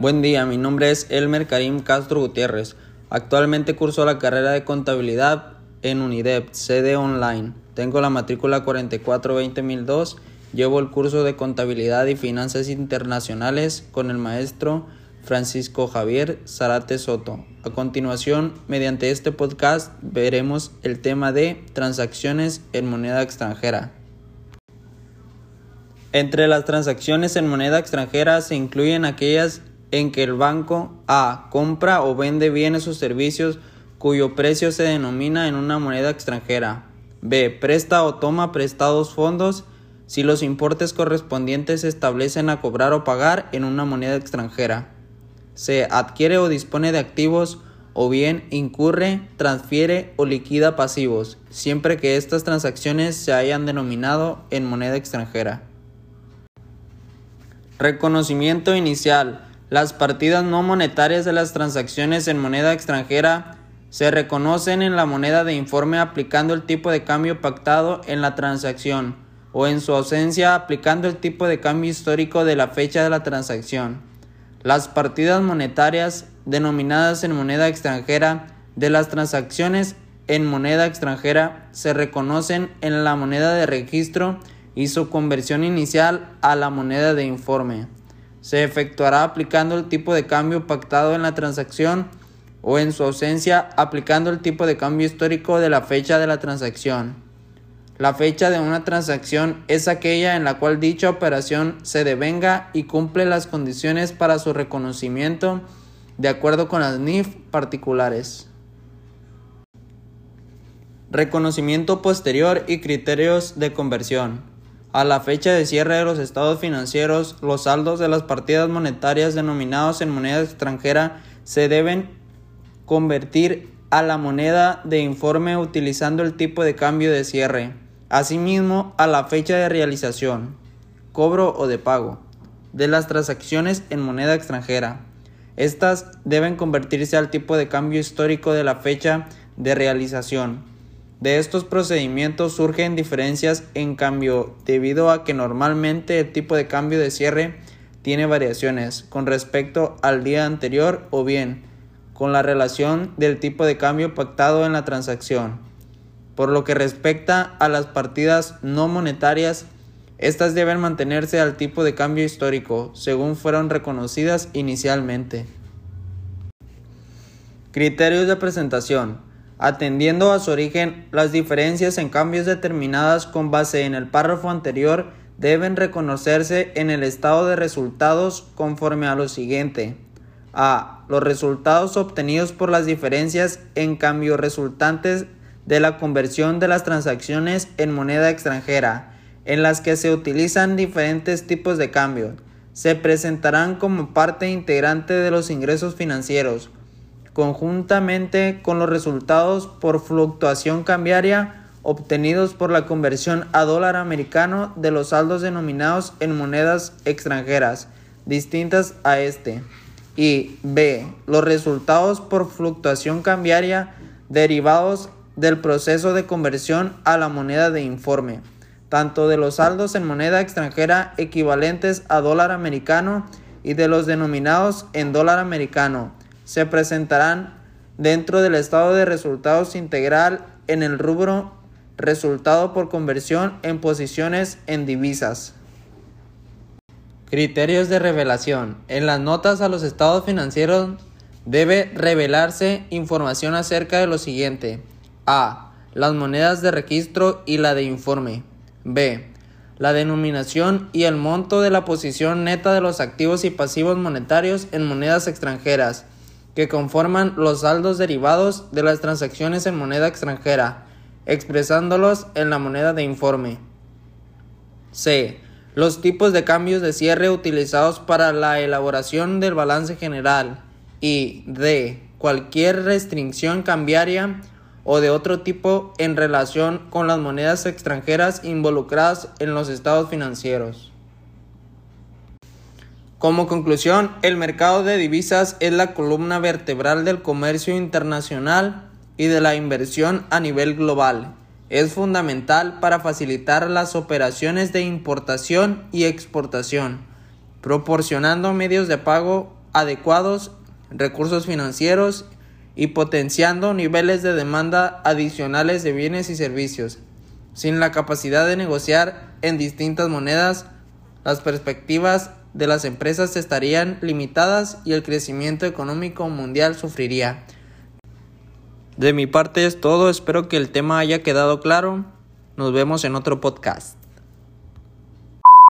Buen día, mi nombre es Elmer Karim Castro Gutiérrez. Actualmente curso la carrera de contabilidad en UNIDEP, sede online. Tengo la matrícula 44-20002. Llevo el curso de contabilidad y finanzas internacionales con el maestro Francisco Javier Zarate Soto. A continuación, mediante este podcast, veremos el tema de transacciones en moneda extranjera. Entre las transacciones en moneda extranjera se incluyen aquellas en que el banco A compra o vende bienes o servicios cuyo precio se denomina en una moneda extranjera. B. Presta o toma prestados fondos si los importes correspondientes se establecen a cobrar o pagar en una moneda extranjera. C. Adquiere o dispone de activos o bien incurre, transfiere o liquida pasivos, siempre que estas transacciones se hayan denominado en moneda extranjera. Reconocimiento inicial. Las partidas no monetarias de las transacciones en moneda extranjera se reconocen en la moneda de informe aplicando el tipo de cambio pactado en la transacción o en su ausencia aplicando el tipo de cambio histórico de la fecha de la transacción. Las partidas monetarias denominadas en moneda extranjera de las transacciones en moneda extranjera se reconocen en la moneda de registro y su conversión inicial a la moneda de informe. Se efectuará aplicando el tipo de cambio pactado en la transacción o en su ausencia aplicando el tipo de cambio histórico de la fecha de la transacción. La fecha de una transacción es aquella en la cual dicha operación se devenga y cumple las condiciones para su reconocimiento de acuerdo con las NIF particulares. Reconocimiento posterior y criterios de conversión. A la fecha de cierre de los estados financieros, los saldos de las partidas monetarias denominados en moneda extranjera se deben convertir a la moneda de informe utilizando el tipo de cambio de cierre. Asimismo, a la fecha de realización, cobro o de pago de las transacciones en moneda extranjera. Estas deben convertirse al tipo de cambio histórico de la fecha de realización. De estos procedimientos surgen diferencias en cambio debido a que normalmente el tipo de cambio de cierre tiene variaciones con respecto al día anterior o bien con la relación del tipo de cambio pactado en la transacción. Por lo que respecta a las partidas no monetarias, estas deben mantenerse al tipo de cambio histórico según fueron reconocidas inicialmente. Criterios de presentación atendiendo a su origen, las diferencias en cambios determinadas con base en el párrafo anterior deben reconocerse en el estado de resultados conforme a lo siguiente. A. Los resultados obtenidos por las diferencias en cambio resultantes de la conversión de las transacciones en moneda extranjera, en las que se utilizan diferentes tipos de cambio, se presentarán como parte integrante de los ingresos financieros conjuntamente con los resultados por fluctuación cambiaria obtenidos por la conversión a dólar americano de los saldos denominados en monedas extranjeras distintas a este. Y B. Los resultados por fluctuación cambiaria derivados del proceso de conversión a la moneda de informe, tanto de los saldos en moneda extranjera equivalentes a dólar americano y de los denominados en dólar americano se presentarán dentro del estado de resultados integral en el rubro resultado por conversión en posiciones en divisas. Criterios de revelación. En las notas a los estados financieros debe revelarse información acerca de lo siguiente. A. Las monedas de registro y la de informe. B. La denominación y el monto de la posición neta de los activos y pasivos monetarios en monedas extranjeras que conforman los saldos derivados de las transacciones en moneda extranjera, expresándolos en la moneda de informe. C. Los tipos de cambios de cierre utilizados para la elaboración del balance general. Y D. Cualquier restricción cambiaria o de otro tipo en relación con las monedas extranjeras involucradas en los estados financieros. Como conclusión, el mercado de divisas es la columna vertebral del comercio internacional y de la inversión a nivel global. Es fundamental para facilitar las operaciones de importación y exportación, proporcionando medios de pago adecuados recursos financieros y potenciando niveles de demanda adicionales de bienes y servicios. Sin la capacidad de negociar en distintas monedas, las perspectivas de las empresas estarían limitadas y el crecimiento económico mundial sufriría. De mi parte es todo, espero que el tema haya quedado claro. Nos vemos en otro podcast.